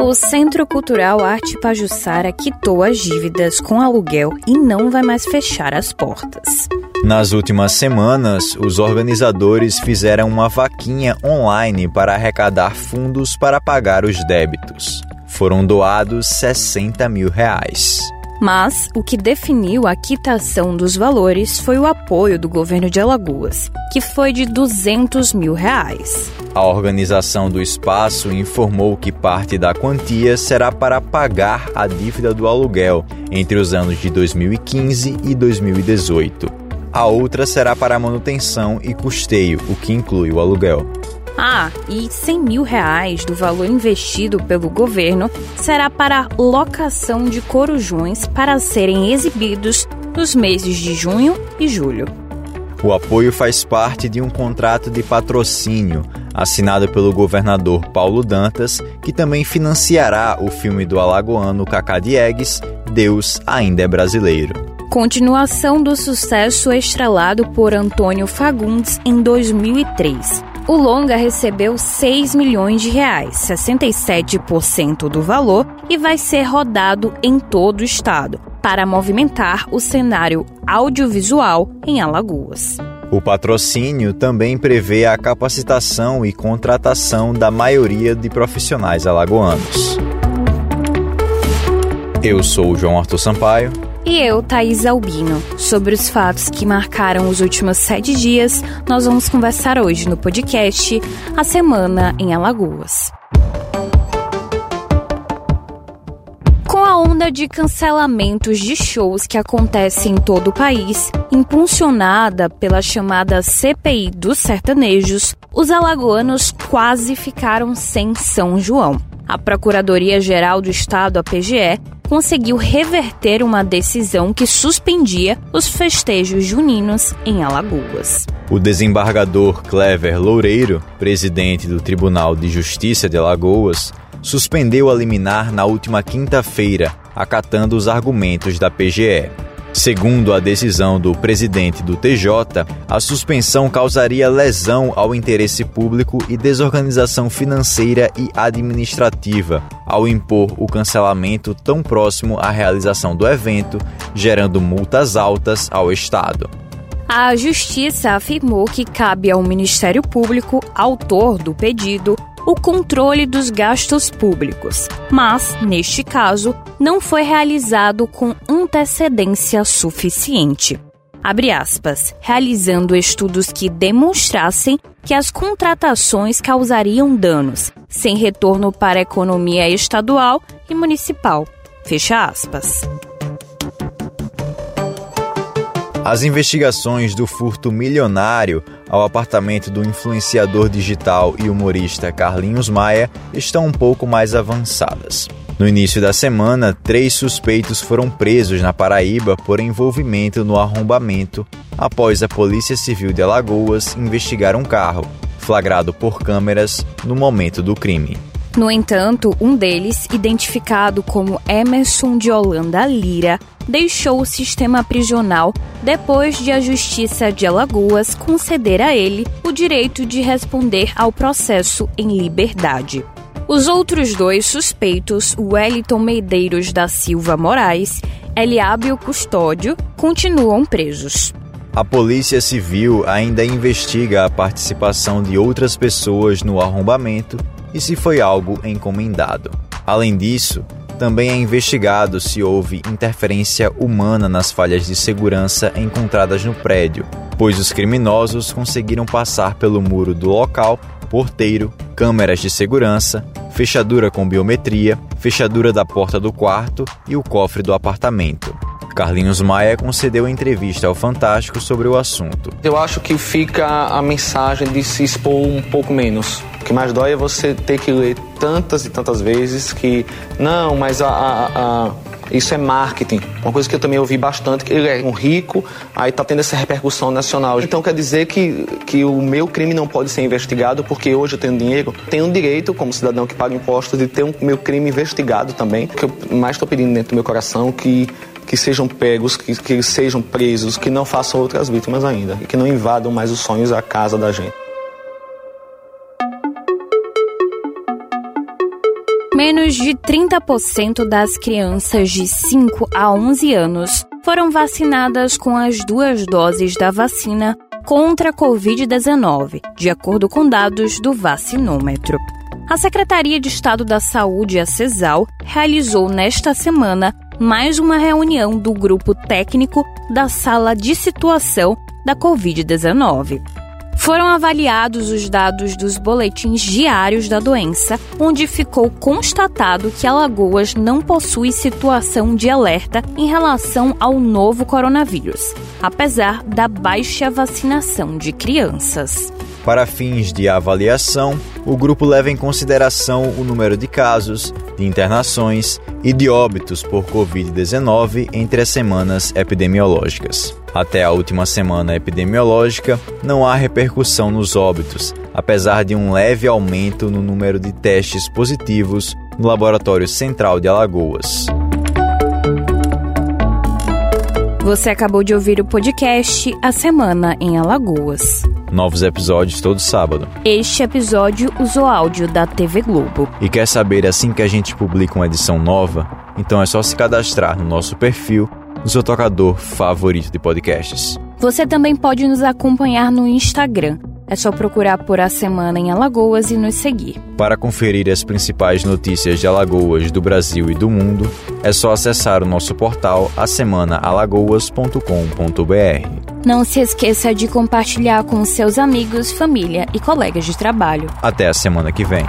O Centro Cultural Arte Pajussara quitou as dívidas com aluguel e não vai mais fechar as portas. Nas últimas semanas, os organizadores fizeram uma vaquinha online para arrecadar fundos para pagar os débitos. Foram doados 60 mil reais. Mas o que definiu a quitação dos valores foi o apoio do governo de Alagoas, que foi de 200 mil reais. A organização do espaço informou que parte da quantia será para pagar a dívida do aluguel entre os anos de 2015 e 2018. A outra será para manutenção e custeio, o que inclui o aluguel. Ah, e 100 mil reais do valor investido pelo governo será para locação de corujões para serem exibidos nos meses de junho e julho. O apoio faz parte de um contrato de patrocínio assinado pelo governador Paulo Dantas, que também financiará o filme do alagoano Cacá Diegues, Deus Ainda é Brasileiro. Continuação do sucesso estrelado por Antônio Fagundes em 2003. O longa recebeu 6 milhões de reais, 67% do valor, e vai ser rodado em todo o estado para movimentar o cenário audiovisual em Alagoas. O patrocínio também prevê a capacitação e contratação da maioria de profissionais alagoanos. Eu sou o João Arthur Sampaio e eu, Thaís Albino. Sobre os fatos que marcaram os últimos sete dias, nós vamos conversar hoje no podcast A Semana em Alagoas. Com a onda de cancelamentos de shows que acontece em todo o país, impulsionada pela chamada CPI dos sertanejos, os alagoanos quase ficaram sem São João. A Procuradoria-Geral do Estado, a PGE, conseguiu reverter uma decisão que suspendia os festejos juninos em Alagoas. O desembargador Clever Loureiro, presidente do Tribunal de Justiça de Alagoas, suspendeu a liminar na última quinta-feira, acatando os argumentos da PGE. Segundo a decisão do presidente do TJ, a suspensão causaria lesão ao interesse público e desorganização financeira e administrativa, ao impor o cancelamento tão próximo à realização do evento, gerando multas altas ao Estado. A Justiça afirmou que cabe ao Ministério Público, autor do pedido, o controle dos gastos públicos, mas, neste caso, não foi realizado com antecedência suficiente. Abre aspas, realizando estudos que demonstrassem que as contratações causariam danos, sem retorno para a economia estadual e municipal. Fecha aspas. As investigações do furto milionário ao apartamento do influenciador digital e humorista Carlinhos Maia estão um pouco mais avançadas. No início da semana, três suspeitos foram presos na Paraíba por envolvimento no arrombamento, após a Polícia Civil de Alagoas investigar um carro, flagrado por câmeras no momento do crime. No entanto, um deles, identificado como Emerson de Holanda Lira, deixou o sistema prisional depois de a Justiça de Alagoas conceder a ele o direito de responder ao processo em liberdade. Os outros dois suspeitos, Wellington Medeiros da Silva Moraes, Eliábio Custódio, continuam presos. A Polícia Civil ainda investiga a participação de outras pessoas no arrombamento e se foi algo encomendado. Além disso, também é investigado se houve interferência humana nas falhas de segurança encontradas no prédio, pois os criminosos conseguiram passar pelo muro do local, porteiro, câmeras de segurança, fechadura com biometria, fechadura da porta do quarto e o cofre do apartamento. Carlinhos Maia concedeu entrevista ao Fantástico sobre o assunto. Eu acho que fica a mensagem de se expor um pouco menos. O que mais dói é você ter que ler tantas e tantas vezes que não, mas a, a, a isso é marketing. Uma coisa que eu também ouvi bastante, que ele é um rico, aí tá tendo essa repercussão nacional. Então quer dizer que, que o meu crime não pode ser investigado porque hoje eu tenho dinheiro? Tenho um direito, como cidadão que paga impostos, de ter o um, meu crime investigado também. O que eu mais estou pedindo dentro do meu coração que que sejam pegos, que, que sejam presos, que não façam outras vítimas ainda, que não invadam mais os sonhos a casa da gente. menos de 30% das crianças de 5 a 11 anos foram vacinadas com as duas doses da vacina contra a Covid-19, de acordo com dados do Vacinômetro. A Secretaria de Estado da Saúde, a CESAL, realizou nesta semana mais uma reunião do grupo técnico da Sala de Situação da Covid-19. Foram avaliados os dados dos boletins diários da doença, onde ficou constatado que Alagoas não possui situação de alerta em relação ao novo coronavírus, apesar da baixa vacinação de crianças. Para fins de avaliação, o grupo leva em consideração o número de casos, de internações e de óbitos por Covid-19 entre as semanas epidemiológicas. Até a última semana epidemiológica, não há repercussão nos óbitos, apesar de um leve aumento no número de testes positivos no Laboratório Central de Alagoas. Você acabou de ouvir o podcast A Semana em Alagoas. Novos episódios todo sábado. Este episódio usou áudio da TV Globo. E quer saber assim que a gente publica uma edição nova? Então é só se cadastrar no nosso perfil no seu tocador favorito de podcasts. Você também pode nos acompanhar no Instagram. É só procurar por A Semana em Alagoas e nos seguir. Para conferir as principais notícias de Alagoas, do Brasil e do mundo, é só acessar o nosso portal asemanaalagoas.com.br. Não se esqueça de compartilhar com seus amigos, família e colegas de trabalho. Até a semana que vem.